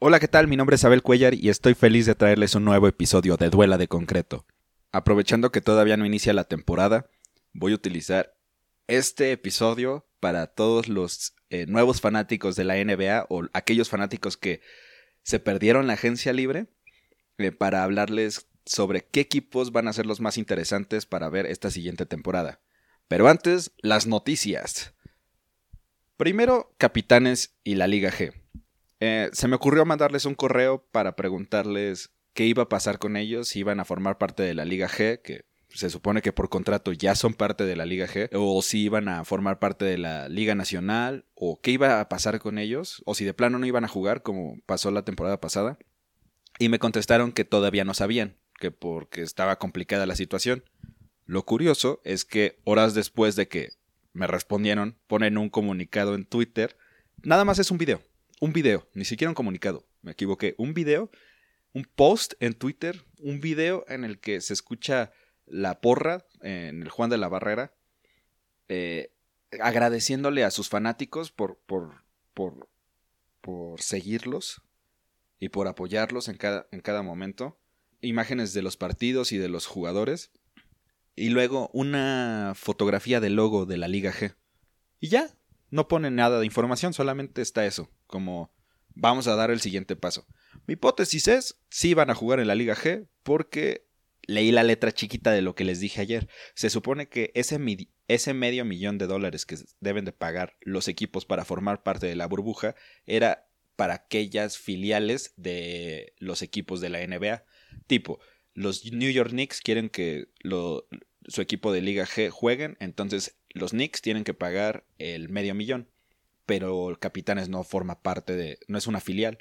Hola, ¿qué tal? Mi nombre es Abel Cuellar y estoy feliz de traerles un nuevo episodio de Duela de Concreto. Aprovechando que todavía no inicia la temporada, voy a utilizar este episodio para todos los eh, nuevos fanáticos de la NBA o aquellos fanáticos que se perdieron la agencia libre eh, para hablarles sobre qué equipos van a ser los más interesantes para ver esta siguiente temporada. Pero antes, las noticias. Primero, Capitanes y la Liga G. Eh, se me ocurrió mandarles un correo para preguntarles qué iba a pasar con ellos, si iban a formar parte de la Liga G, que se supone que por contrato ya son parte de la Liga G, o si iban a formar parte de la Liga Nacional, o qué iba a pasar con ellos, o si de plano no iban a jugar como pasó la temporada pasada. Y me contestaron que todavía no sabían, que porque estaba complicada la situación. Lo curioso es que horas después de que me respondieron, ponen un comunicado en Twitter. Nada más es un video un video, ni siquiera un comunicado, me equivoqué, un video, un post en Twitter, un video en el que se escucha la porra en el Juan de la Barrera, eh, agradeciéndole a sus fanáticos por, por, por, por seguirlos y por apoyarlos en cada, en cada momento, imágenes de los partidos y de los jugadores, y luego una fotografía del logo de la Liga G. Y ya, no pone nada de información, solamente está eso, como vamos a dar el siguiente paso. Mi hipótesis es, sí van a jugar en la Liga G porque leí la letra chiquita de lo que les dije ayer. Se supone que ese, medio millón de dólares que deben de pagar los equipos para formar parte de la burbuja era para aquellas filiales de los equipos de la NBA. Tipo, los New York Knicks quieren que su equipo de Liga G jueguen, entonces los Knicks tienen que pagar el medio millón, pero Capitanes no forma parte de, no es una filial.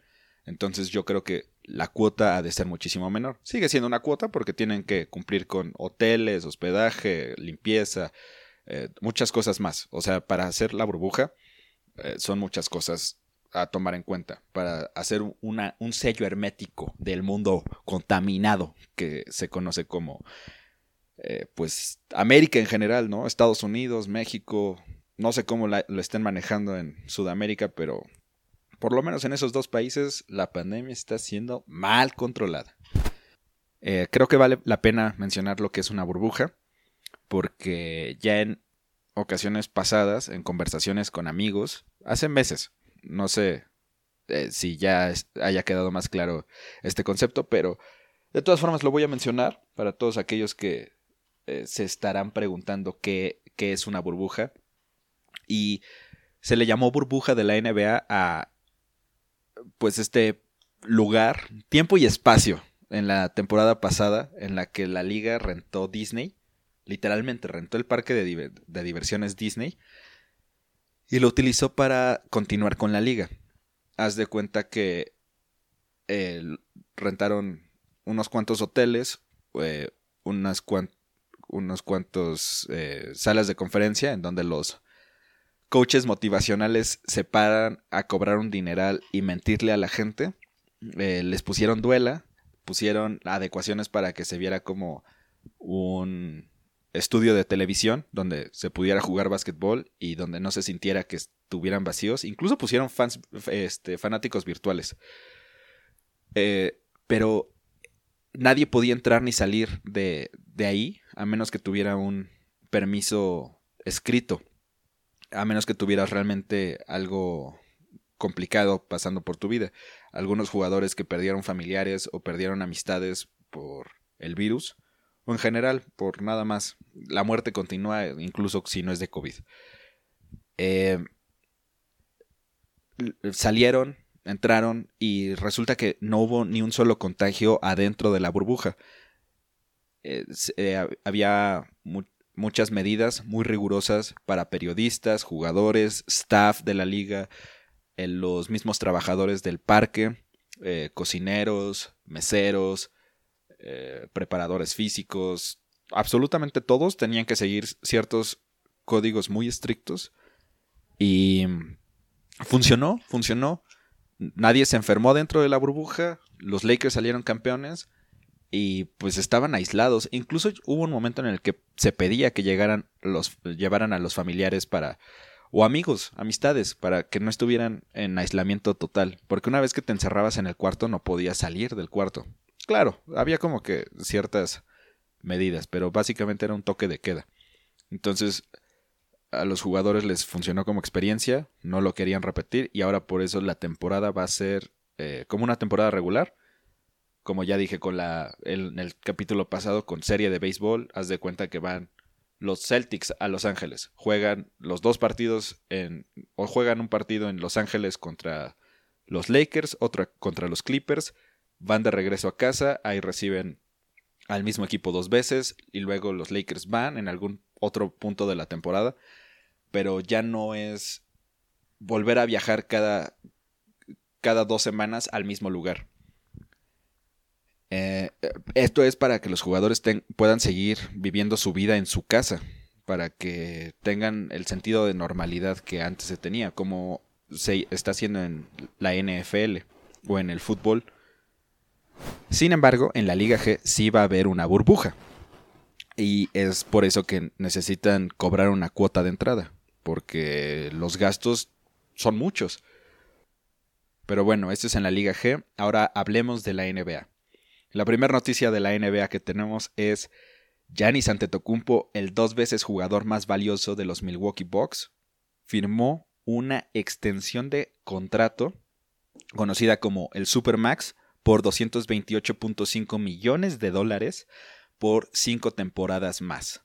Entonces yo creo que la cuota ha de ser muchísimo menor. Sigue siendo una cuota porque tienen que cumplir con hoteles, hospedaje, limpieza, eh, muchas cosas más. O sea, para hacer la burbuja eh, son muchas cosas a tomar en cuenta. Para hacer una, un sello hermético del mundo contaminado que se conoce como eh, pues América en general, ¿no? Estados Unidos, México, no sé cómo lo estén manejando en Sudamérica, pero por lo menos en esos dos países la pandemia está siendo mal controlada. Eh, creo que vale la pena mencionar lo que es una burbuja, porque ya en ocasiones pasadas, en conversaciones con amigos, hace meses, no sé eh, si ya haya quedado más claro este concepto, pero de todas formas lo voy a mencionar para todos aquellos que eh, se estarán preguntando qué es una burbuja. Y se le llamó burbuja de la NBA a pues este lugar, tiempo y espacio en la temporada pasada en la que la liga rentó Disney, literalmente rentó el parque de, de diversiones Disney y lo utilizó para continuar con la liga. Haz de cuenta que eh, rentaron unos cuantos hoteles, eh, unas cuantas unos cuantos eh, salas de conferencia en donde los coaches motivacionales se paran a cobrar un dineral y mentirle a la gente. Eh, les pusieron duela, pusieron adecuaciones para que se viera como un estudio de televisión donde se pudiera jugar básquetbol y donde no se sintiera que estuvieran vacíos. Incluso pusieron fans, este, fanáticos virtuales. Eh, pero nadie podía entrar ni salir de, de ahí a menos que tuviera un permiso escrito, a menos que tuvieras realmente algo complicado pasando por tu vida. Algunos jugadores que perdieron familiares o perdieron amistades por el virus, o en general por nada más. La muerte continúa incluso si no es de COVID. Eh, salieron, entraron y resulta que no hubo ni un solo contagio adentro de la burbuja. Eh, eh, había muchas medidas muy rigurosas para periodistas, jugadores, staff de la liga, eh, los mismos trabajadores del parque, cocineros, meseros, preparadores físicos, absolutamente todos tenían que seguir ciertos códigos muy estrictos y funcionó, funcionó. Nadie se enfermó dentro de la burbuja, los Lakers salieron campeones y pues estaban aislados. Incluso hubo un momento en el que se pedía que llegaran los, llevaran a los familiares para o amigos, amistades, para que no estuvieran en aislamiento total, porque una vez que te encerrabas en el cuarto no podías salir del cuarto. Claro, había como que ciertas medidas, pero básicamente era un toque de queda. Entonces, a los jugadores les funcionó como experiencia, no lo querían repetir y ahora por eso la temporada va a ser eh, como una temporada regular. Como ya dije con la, en el capítulo pasado con serie de béisbol, haz de cuenta que van los Celtics a Los Ángeles. Juegan los dos partidos en. o juegan un partido en Los Ángeles contra los Lakers, otro contra los Clippers. Van de regreso a casa, ahí reciben al mismo equipo dos veces y luego los Lakers van en algún otro punto de la temporada, pero ya no es volver a viajar cada, cada dos semanas al mismo lugar. Eh, esto es para que los jugadores puedan seguir viviendo su vida en su casa, para que tengan el sentido de normalidad que antes se tenía, como se está haciendo en la NFL o en el fútbol. Sin embargo, en la Liga G sí va a haber una burbuja. Y es por eso que necesitan cobrar una cuota de entrada, porque los gastos son muchos. Pero bueno, esto es en la Liga G. Ahora hablemos de la NBA. La primera noticia de la NBA que tenemos es Giannis Antetokounmpo, el dos veces jugador más valioso de los Milwaukee Bucks, firmó una extensión de contrato conocida como el Supermax por 228.5 millones de dólares por cinco temporadas más.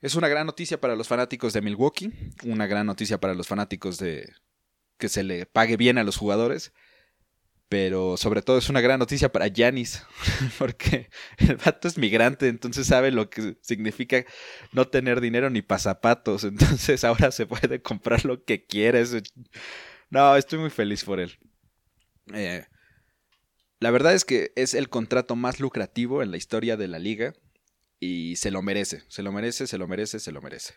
Es una gran noticia para los fanáticos de Milwaukee, una gran noticia para los fanáticos de que se le pague bien a los jugadores pero sobre todo es una gran noticia para Yanis, porque el vato es migrante, entonces sabe lo que significa no tener dinero ni pasapatos, entonces ahora se puede comprar lo que quieres. No, estoy muy feliz por él. Eh, la verdad es que es el contrato más lucrativo en la historia de la liga y se lo merece, se lo merece, se lo merece, se lo merece.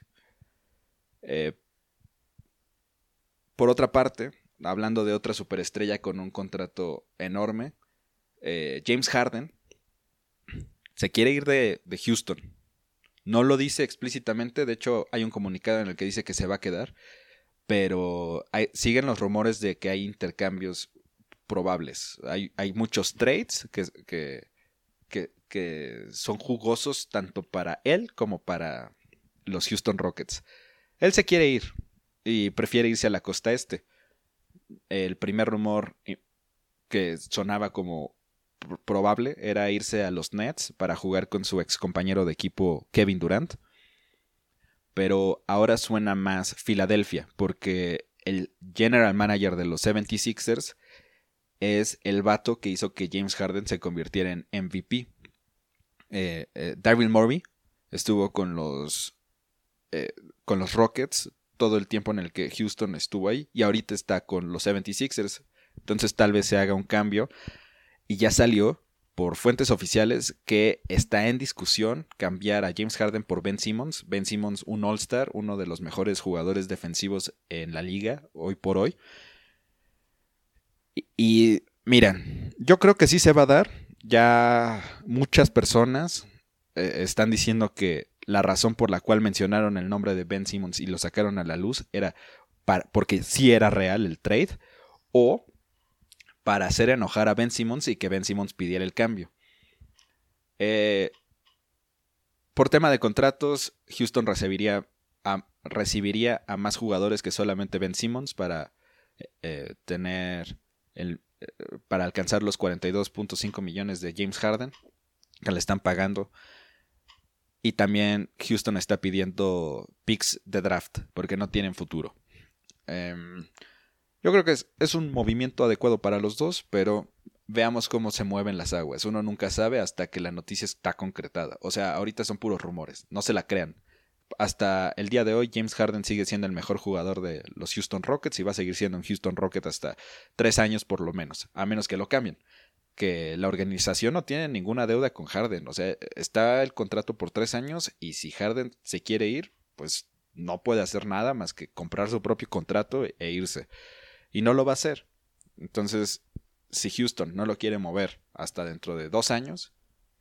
Eh, por otra parte, hablando de otra superestrella con un contrato enorme, eh, James Harden se quiere ir de, Houston. No lo dice explícitamente, de hecho hay un comunicado en el que dice que se va a quedar, pero siguen los rumores de que hay intercambios probables. Hay, hay muchos trades que, que, que, son jugosos tanto para él como para los Houston Rockets. Él se quiere ir y prefiere irse a la costa este el primer rumor que sonaba como probable era irse a los Nets para jugar con su ex compañero de equipo Kevin Durant. Pero ahora suena más Filadelfia, porque el general manager de los 76ers es el vato que hizo que James Harden se convirtiera en MVP. Eh, eh, estuvo con los, eh, con los Rockets todo el tiempo en el que Houston estuvo ahí y ahorita está con los 76ers. Entonces tal vez se haga un cambio. Y ya salió por fuentes oficiales que está en discusión cambiar a James Harden por Ben Simmons. Ben Simmons, un All-Star, uno de los mejores jugadores defensivos en la liga hoy por hoy. Y, miren, yo creo que sí se va a dar. Ya muchas personas eh, están diciendo que la razón por la cual mencionaron el nombre de Ben Simmons y lo sacaron a la luz era porque sí era real el trade o para hacer enojar a Ben Simmons y que Ben Simmons pidiera el cambio. Eh, por tema de contratos, Houston recibiría a, recibiría a más jugadores que solamente Ben Simmons para eh, eh, tener el, para alcanzar los 42.5 millones de James Harden que le están pagando y también Houston está pidiendo picks de draft porque no tienen futuro. Em, yo creo que es, es, un movimiento adecuado para los dos, pero veamos cómo se mueven las aguas. Uno nunca sabe hasta que la noticia está concretada. O sea, ahorita son puros rumores, no se la crean. Hasta el día de hoy, James Harden sigue siendo el mejor jugador de los Houston Rockets y va a seguir siendo un Houston Rocket hasta tres años por lo menos, a menos que lo cambien que la organización no tiene ninguna deuda con Harden. O sea, está el contrato por tres años y si Harden se quiere ir, pues no puede hacer nada más que comprar su propio contrato e irse. Y no lo va a hacer. Entonces, si Houston no lo quiere mover hasta dentro de dos años,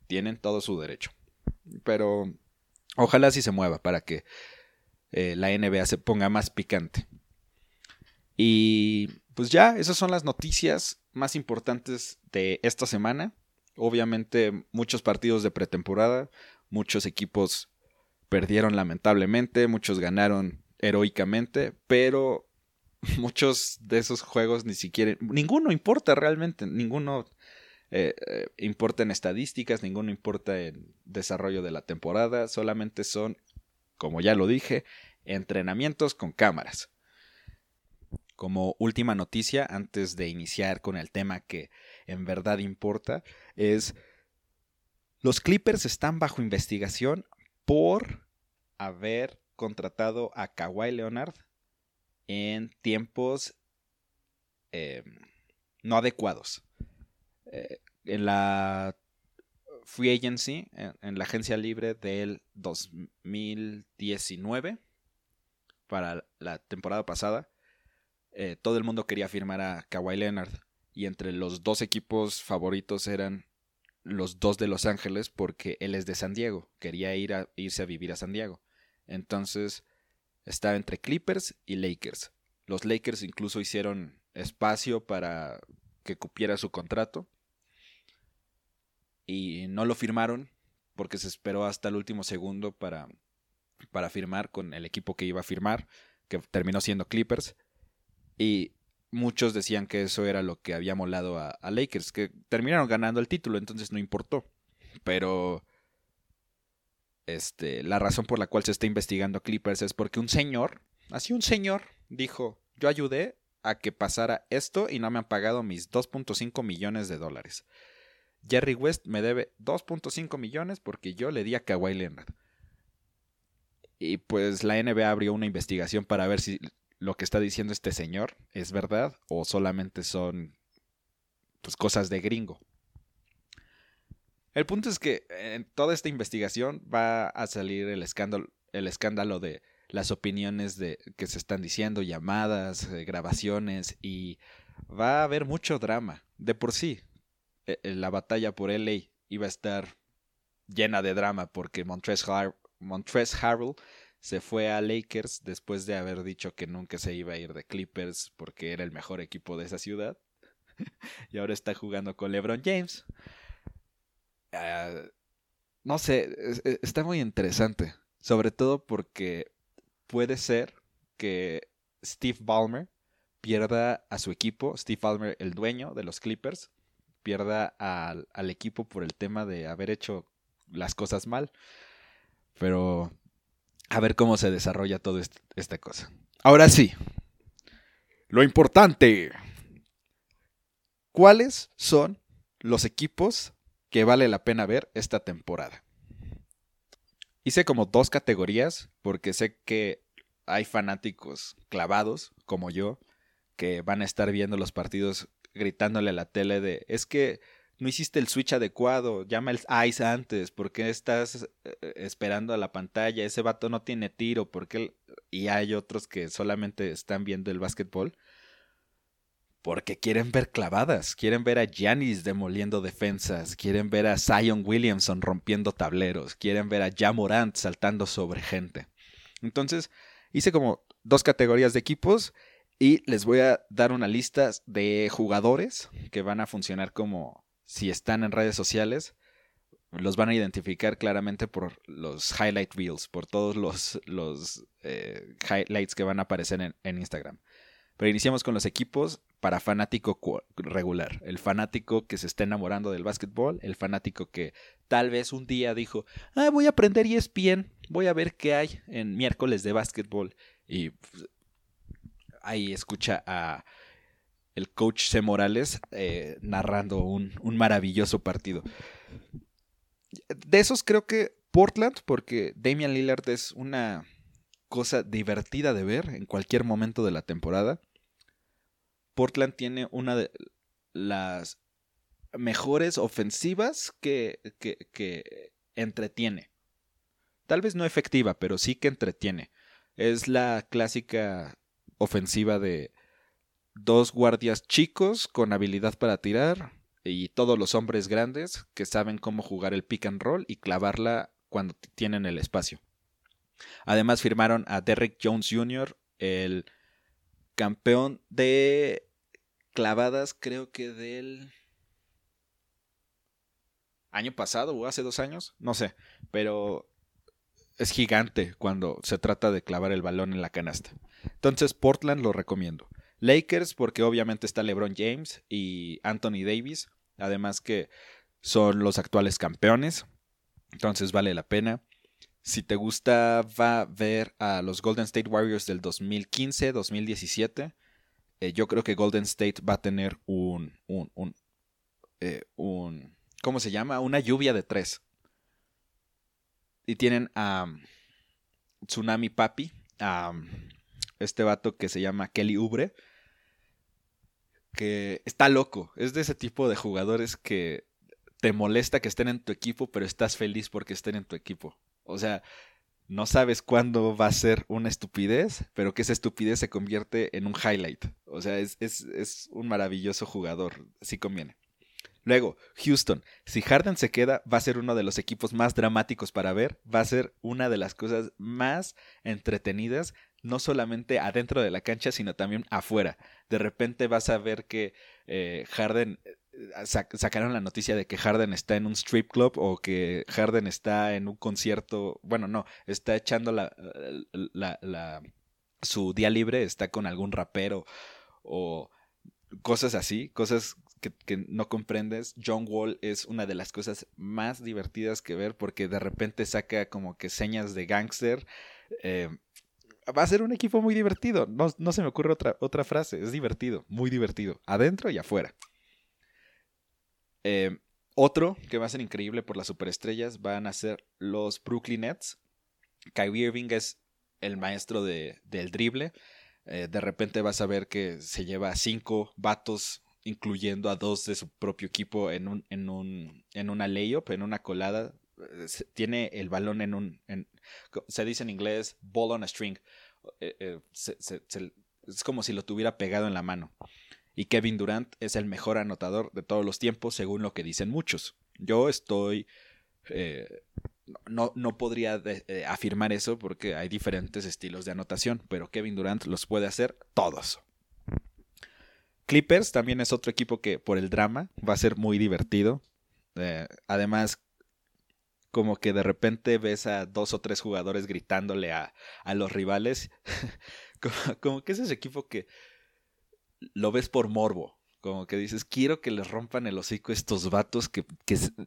tienen todo su derecho. Pero ojalá sí se mueva para que eh, la NBA se ponga más picante. Y pues ya, esas son las noticias más importantes de esta semana. Obviamente muchos partidos de pretemporada, muchos equipos perdieron lamentablemente, muchos ganaron heroicamente, pero muchos de esos juegos ni siquiera, ninguno importa realmente, ninguno eh, eh, importa en estadísticas, ninguno importa en desarrollo de la temporada, solamente son, como ya lo dije, entrenamientos con cámaras. Como última noticia, antes de iniciar con el tema que en verdad importa, es los Clippers están bajo investigación por haber contratado a Kawhi Leonard en tiempos em, no adecuados. Eh, en la free agency, en, la agencia libre del 2019, para la temporada pasada, eh, todo el mundo quería firmar a Kawhi Leonard. Y entre los dos equipos favoritos eran los dos de Los Ángeles porque él es de San Diego. Quería ir a, irse a vivir a San Diego. Entonces estaba entre Clippers y Lakers. Los Lakers incluso hicieron espacio para que cupiera su contrato. Y no lo firmaron porque se esperó hasta el último segundo para, para firmar con el equipo que iba a firmar, que terminó siendo Clippers. Y muchos decían que eso era lo que había molado a, Lakers, que terminaron ganando el título, entonces no importó. Pero este, la razón por la cual se está investigando a Clippers es porque un señor, así un señor, dijo, yo ayudé a que pasara esto y no me han pagado mis 2.5 millones de dólares. Jerry West me debe 2.5 millones porque yo le di a Kawhi Leonard. Y pues la NBA abrió una investigación para ver si lo que está diciendo este señor es verdad o solamente son pues cosas de gringo. El punto es que en toda esta investigación va a salir el escándalo, el escándalo de las opiniones de que se están diciendo, llamadas, eh, grabaciones y va a haber mucho drama. De por sí, e, e, la batalla por LA iba a estar llena de drama porque Montrezl, Harrell se fue a Lakers después de haber dicho que nunca se iba a ir de Clippers porque era el mejor equipo de esa ciudad. y ahora está jugando con LeBron James. Ah, no sé, e, está muy interesante. Sobre todo porque puede ser que Steve Ballmer pierda a su equipo, Steve Ballmer, el dueño de los Clippers, pierda al, al equipo por el tema de haber hecho las cosas mal. Pero a ver cómo se desarrolla toda esta cosa. Ahora sí, lo importante. ¿Cuáles son los equipos que vale la pena ver esta temporada? Hice como dos categorías porque sé que hay fanáticos clavados como yo que van a estar viendo los partidos gritándole a la tele de es que no hiciste el switch adecuado, llama el ice antes, ¿por qué estás eh, esperando a la pantalla? Ese vato no tiene tiro, porque y hay otros que solamente están viendo el básquetbol porque quieren ver clavadas, quieren ver a Giannis demoliendo defensas, quieren ver a Zion Williamson rompiendo tableros, quieren ver a Jamorant saltando sobre gente. Entonces, hice como dos categorías de equipos y les voy a dar una lista de jugadores que van a funcionar como si están en redes sociales, los van a identificar claramente por los highlight reels, por todos los, los eh, highlights que van a aparecer en, Instagram. Pero iniciamos con los equipos para fanático regular. El fanático que se está enamorando del básquetbol, el fanático que tal vez un día dijo, ah, voy a aprender ESPN, voy a ver qué hay en miércoles de básquetbol. Y pues, ahí escucha a el coach C. Morales eh, narrando un, maravilloso partido. De esos creo que Portland, porque Damian Lillard es una cosa divertida de ver en cualquier momento de la temporada. Portland tiene una de las mejores ofensivas que, que, que entretiene. Tal vez no efectiva, pero sí que entretiene. Es la clásica ofensiva de dos guardias chicos con habilidad para tirar y todos los hombres grandes que saben cómo jugar el pick and roll y clavarla cuando tienen el espacio. Además firmaron a Derrick Jones Jr., el campeón de clavadas, creo que del año pasado o hace dos años, no sé, pero es gigante cuando se trata de clavar el balón en la canasta. Entonces Portland lo recomiendo. Lakers porque obviamente está LeBron James y Anthony Davis, además que son los actuales campeones, entonces vale la pena. Si te gusta, va a ver a los Golden State Warriors del 2015-2017. Eh, yo creo que Golden State va a tener un, un, un, eh, un, ¿cómo se llama? Una lluvia de tres. Y tienen a Tsunami Papi, a este vato que se llama Kelly Ubre, que está loco. Es de ese tipo de jugadores que te molesta que estén en tu equipo, pero estás feliz porque estén en tu equipo. O sea, no sabes cuándo va a ser una estupidez, pero que esa estupidez se convierte en un highlight. O sea, es, es un maravilloso jugador, sí conviene. Luego, Houston. Si Harden se queda, va a ser uno de los equipos más dramáticos para ver. Va a ser una de las cosas más entretenidas, no solamente adentro de la cancha, sino también afuera. De repente vas a ver que eh, Harden eh, sacaron la noticia de que Harden está en un strip club o que Harden está en un concierto. Bueno, no, está echando la, su día libre, está con algún rapero o cosas así, cosas que, no comprendes, John Wall es una de las cosas más divertidas que ver porque de repente saca como que señas de gangster. Eh, va a ser un equipo muy divertido. No, se me ocurre otra, otra frase. Es divertido, muy divertido. Adentro y afuera. Eh, otro que va a ser increíble por las superestrellas van a ser los Brooklyn Nets. Kyrie Irving es el maestro de, del drible. Eh, de repente vas a ver que se lleva cinco vatos incluyendo a dos de su propio equipo en un, en un, en una layup, en una colada. Tiene el balón en un, se dice en inglés, ball on a string. Eh, eh, es como si lo tuviera pegado en la mano. Y Kevin Durant es el mejor anotador de todos los tiempos, según lo que dicen muchos. Yo estoy... Eh, no, no, podría afirmar eso porque hay diferentes estilos de anotación, pero Kevin Durant los puede hacer todos. Clippers también es otro equipo que por el drama va a ser muy divertido. Eh, además, como que de repente ves a dos o tres jugadores gritándole a, los rivales. como, que es ese equipo que lo ves por morbo. Como que dices, quiero que les rompan el hocico estos vatos que,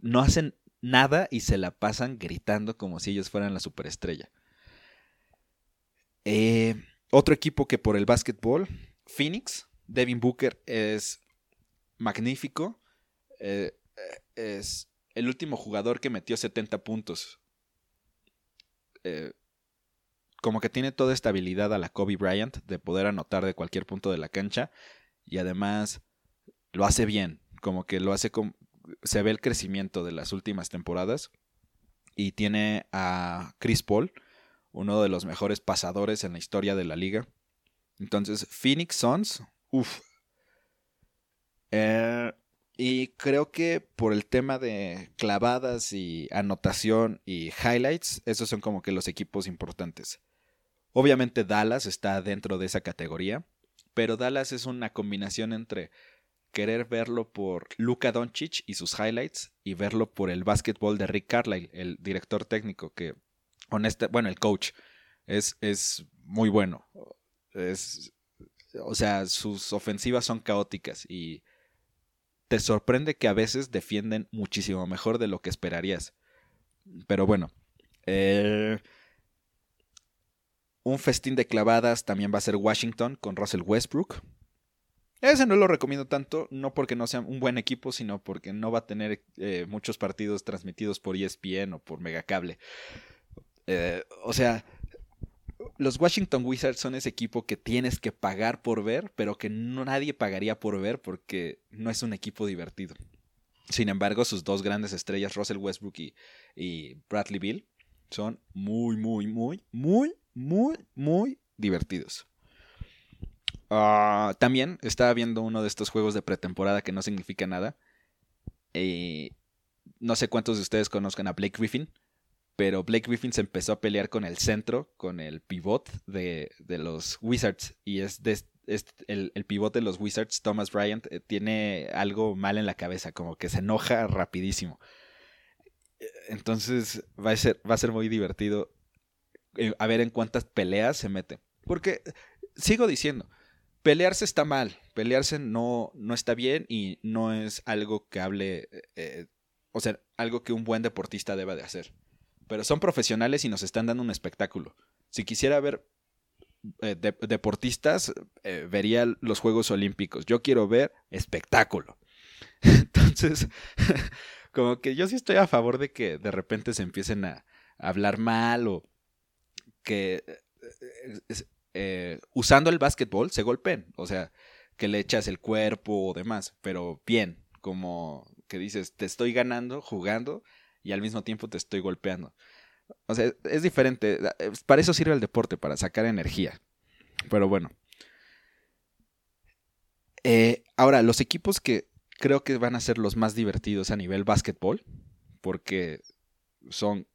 no hacen nada y se la pasan gritando como si ellos fueran la superestrella. Eh, otro equipo que por el básquetbol, Phoenix, Devin Booker es magnífico. Eh, es el último jugador que metió 70 puntos. Eh, como que tiene toda esta habilidad a la Kobe Bryant de poder anotar de cualquier punto de la cancha. Y además lo hace bien. Como que lo hace con. Se ve el crecimiento de las últimas temporadas. Y tiene a Chris Paul, uno de los mejores pasadores en la historia de la liga. Entonces, Phoenix Suns, Uf. Eh, y creo que por el tema de clavadas y anotación y highlights, esos son como que los equipos importantes. Obviamente Dallas está dentro de esa categoría, pero Dallas es una combinación entre querer verlo por Luka Doncic y sus highlights y verlo por el básquetbol de Rick Carlisle, el director técnico que honesta, bueno, el coach es, es muy bueno. Es o sea, sus ofensivas son caóticas y te sorprende que a veces defienden muchísimo mejor de lo que esperarías. Pero bueno, eh, un festín de clavadas también va a ser Washington con Russell Westbrook. Ese no lo recomiendo tanto, no porque no sea un buen equipo, sino porque no va a tener eh, muchos partidos transmitidos por ESPN o por Megacable. Eh, o sea, los Washington Wizards son ese equipo que tienes que pagar por ver, pero que no nadie pagaría por ver porque no es un equipo divertido. Sin embargo, sus dos grandes estrellas, Russell Westbrook y, Bradley Bill, son muy, muy, muy, muy, muy, muy divertidos. Ah, también estaba viendo uno de estos juegos de pretemporada que no significa nada. no sé cuántos de ustedes conozcan a Blake Griffin. Pero Blake Griffin se empezó a pelear con el centro, con el pivot de, los Wizards, y es, el, el, pivot de los Wizards, Thomas Bryant, eh, tiene algo mal en la cabeza, como que se enoja rapidísimo. Entonces va a ser, va a ser muy divertido eh, a ver en cuántas peleas se mete. Porque sigo diciendo, pelearse está mal, pelearse no, no está bien y no es algo que hable, eh, o sea, algo que un buen deportista deba de hacer. Pero son profesionales y nos están dando un espectáculo. Si quisiera ver eh, deportistas, vería los Juegos Olímpicos. Yo quiero ver espectáculo. Entonces, como que yo sí estoy a favor de que de repente se empiecen a, hablar mal o que eh, eh, usando el básquetbol se golpeen. O sea, que le echas el cuerpo o demás, pero bien, como que dices, te estoy ganando jugando y al mismo tiempo te estoy golpeando. O sea, es diferente. Para eso sirve el deporte, para sacar energía. Pero bueno. Eh, ahora, los equipos que creo que van a ser los más divertidos a nivel básquetbol, porque son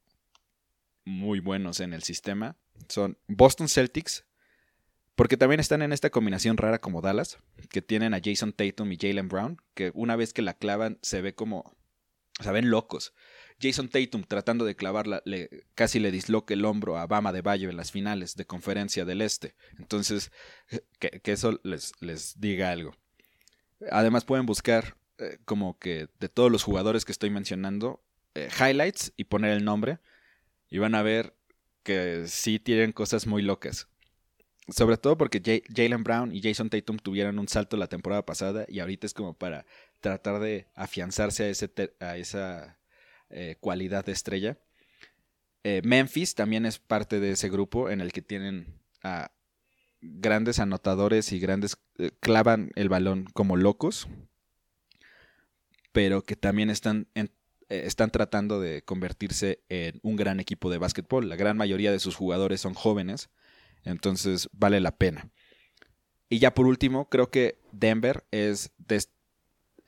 muy buenos en el sistema. Son Boston Celtics, porque también están en esta combinación rara como Dallas, que tienen a Jason Tatum y Jalen Brown, que una vez que la clavan se ve como... se ven locos. Jason Tatum tratando de clavarla, casi le disloca el hombro a Bama de Bayo en las finales de conferencia del Este. Entonces, que, eso les, les diga algo. Además pueden buscar eh, como que de todos los jugadores que estoy mencionando, eh, highlights y poner el nombre. Y van a ver que sí tienen cosas muy locas. Sobre todo porque Jalen Brown y Jason Tatum tuvieron un salto la temporada pasada y ahorita es como para tratar de afianzarse a, ese a esa eh, cualidad de estrella. Memphis también es parte de ese grupo en el que tienen a grandes anotadores y grandes clavan el balón como locos, pero que también están, eh, están tratando de convertirse en un gran equipo de básquetbol. La gran mayoría de sus jugadores son jóvenes, entonces vale la pena. Y ya por último, creo que Denver es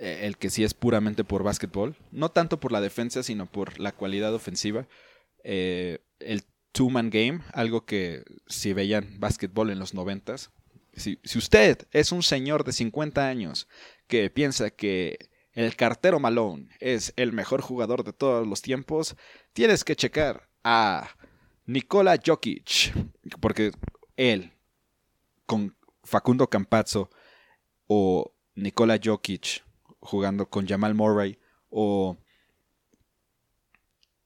eh, el que sí es puramente por básquetbol, no tanto por la defensa, sino por la cualidad ofensiva. Eh, el two-man game, algo que si veían básquetbol en los noventas, si, si usted es un señor de 50 años que piensa que el cartero Malone es el mejor jugador de todos los tiempos, tienes que checar a Nikola Jokic, porque él, con Facundo Campazzo o Nikola Jokic jugando con Jamal Murray o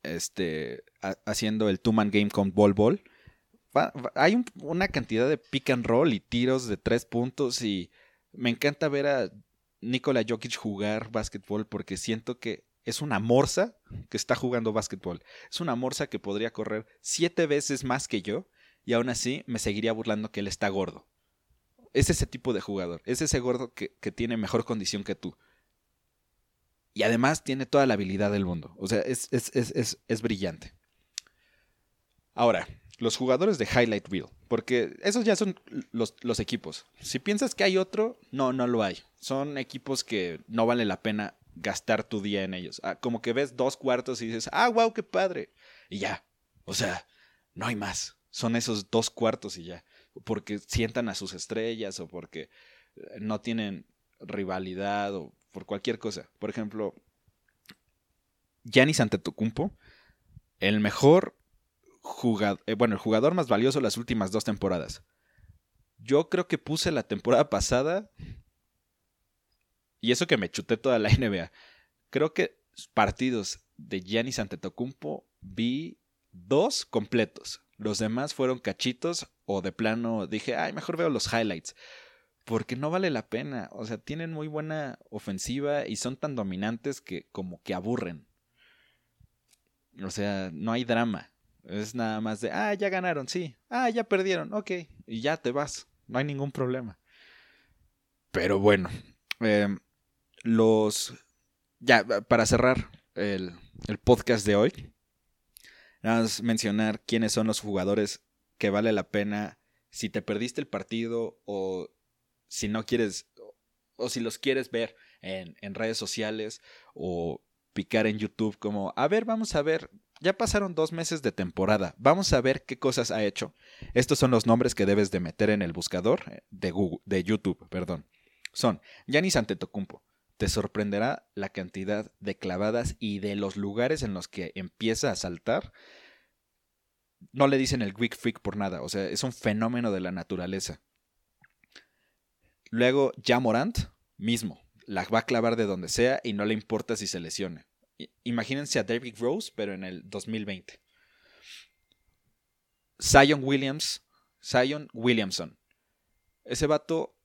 este haciendo el two-man game con Ball Ball, hay una cantidad de pick and roll y tiros de tres puntos y me encanta ver a Nikola Jokic jugar básquetbol porque siento que es una morsa que está jugando básquetbol. Es una morsa que podría correr siete veces más que yo y aún así me seguiría burlando que él está gordo. Es ese tipo de jugador. Es ese gordo que, tiene mejor condición que tú. Y además tiene toda la habilidad del mundo. O sea, es, es brillante. Ahora, los jugadores de Highlight Reel, porque esos ya son los, equipos. Si piensas que hay otro, no, no lo hay. Son equipos que no vale la pena gastar tu día en ellos. Ah, como que ves dos cuartos y dices, ah, wow, qué padre. Y ya. O sea, no hay más. Son esos dos cuartos y ya. Porque sientan a sus estrellas o porque eh, no tienen rivalidad o por cualquier cosa. Por ejemplo, Giannis Antetokounmpo, el mejor jugador, eh, bueno, el jugador más valioso las últimas dos temporadas. Yo creo que puse la temporada pasada, y eso que me chuté toda la NBA, creo que partidos de Giannis Antetokounmpo vi dos completos. Los demás fueron cachitos o de plano dije, ay, mejor veo los highlights. Porque no vale la pena. O sea, tienen muy buena ofensiva y son tan dominantes que como que aburren. O sea, no hay drama. Es nada más de, ah, ya ganaron, sí. Ah, ya perdieron, ok. Y ya te vas. No hay ningún problema. Pero bueno, em, los... Ya, para cerrar el, el podcast de hoy, nada más mencionar quiénes son los jugadores que vale la pena si te perdiste el partido o si no quieres o si los quieres ver en, en redes sociales o picar en YouTube como, a ver, vamos a ver ya pasaron dos meses de temporada. Vamos a ver qué cosas ha hecho. Estos son los nombres que debes de meter en el buscador eh, de, Google, de YouTube. Perdón. Son Yanis Antetokounmpo. Te sorprenderá la cantidad de clavadas y de los lugares en los que empieza a saltar. No le dicen el Greek Freak por nada. O sea, es un fenómeno de la naturaleza. Luego, Jamorant, mismo. La va a clavar de donde sea y no le importa si se lesione. Imagínense a David Rose, pero en el 2020. Zion Williams, Zion Williamson. Ese vato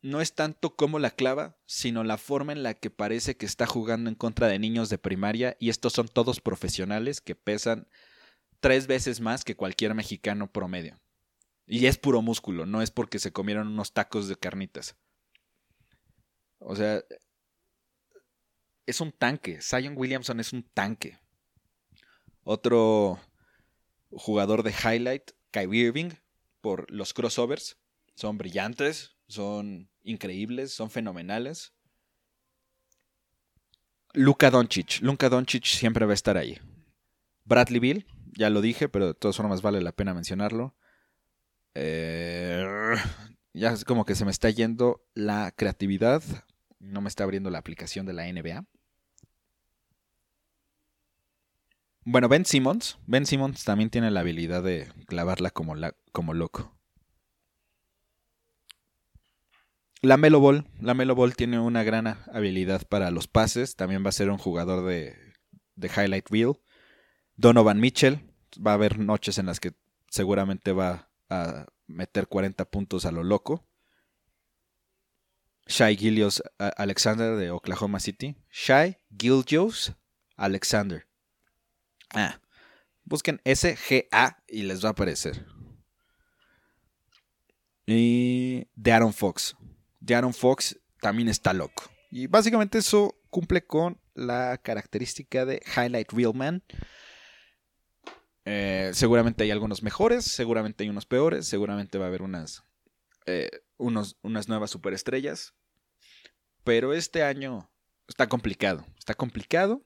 no es tanto como la clava, sino la forma en la que parece que está jugando en contra de niños de primaria y estos son todos profesionales que pesan tres veces más que cualquier mexicano promedio. Y es puro músculo, no es porque se comieron unos tacos de carnitas. O sea, es un tanque. Zion Williamson es un tanque. Otro jugador de highlight, Kyrie Irving, por los crossovers. Son brillantes, son increíbles, son fenomenales. Luka Doncic. Luka Doncic siempre va a estar ahí. Bradley Bill, ya lo dije, pero de todas formas vale la pena mencionarlo. Eh, ya es como que se me está yendo la creatividad. No me está abriendo la aplicación de la NBA. Bueno, Ben Simmons. Ben Simmons también tiene la habilidad de clavarla como, la, como loco. La Melo Ball. La Melo Ball tiene una gran habilidad para los pases. También va a ser un jugador de, de highlight reel. Donovan Mitchell. Va a haber noches en las que seguramente va a meter 40 puntos a lo loco. Shai Gillios Alexander de Oklahoma City. Shai Gilgios Alexander. Ah, busquen SGA y les va a aparecer. Y de Aaron Fox. De Aaron Fox también está loco. Y básicamente eso cumple con la característica de Highlight Real Man. Eh, seguramente hay algunos mejores, seguramente hay unos peores, seguramente va a haber unas, eh, unos, unas nuevas superestrellas. Pero este año está complicado. Está complicado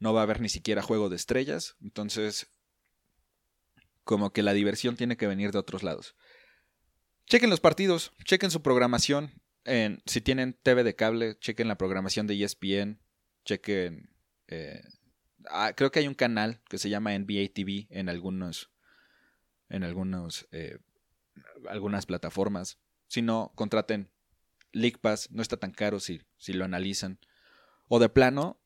no va a haber ni siquiera juego de estrellas, entonces como que la diversión tiene que venir de otros lados. Chequen los partidos, chequen su programación, en, si tienen TV de cable, chequen la programación de ESPN, chequen... Eh, ah, creo que hay un canal que se llama NBA TV en algunos... En algunos... Eh, algunas plataformas. Si no, contraten League no está tan caro si, si lo analizan. O de plano,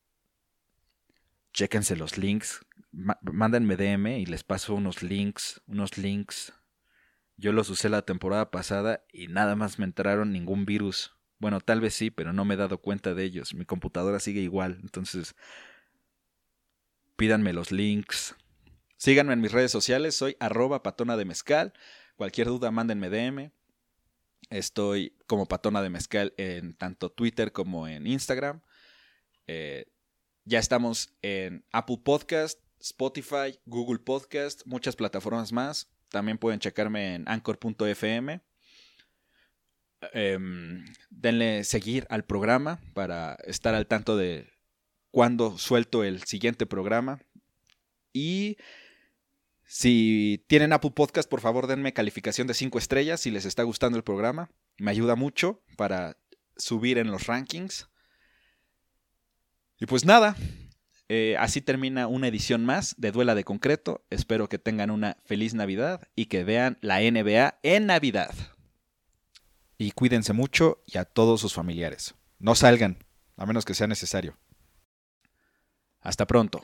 chéquense los links, mándenme DM y les paso unos links, unos links. Yo los usé la temporada pasada y nada más me entraron ningún virus. Bueno, tal vez sí, pero no me he dado cuenta de ellos. Mi computadora sigue igual, entonces pídanme los links. Síganme en mis redes sociales, soy arroba patona de mezcal. Cualquier duda, mándenme DM. Estoy como patona de mezcal en tanto Twitter como en Instagram. Eh, ya estamos en Apple Podcast, Spotify, Google Podcast, muchas plataformas más. También pueden checarme en anchor.fm. Em, denle seguir al programa para estar al tanto de cuando suelto el siguiente programa. Y si tienen Apple Podcast, por favor denme calificación de 5 estrellas si les está gustando el programa. Me ayuda mucho para subir en los rankings. Y pues nada, eh, así termina una edición más de Duela de Concreto. Espero que tengan una feliz Navidad y que vean la NBA en Navidad. Y cuídense mucho y a todos sus familiares. No salgan, a menos que sea necesario. Hasta pronto.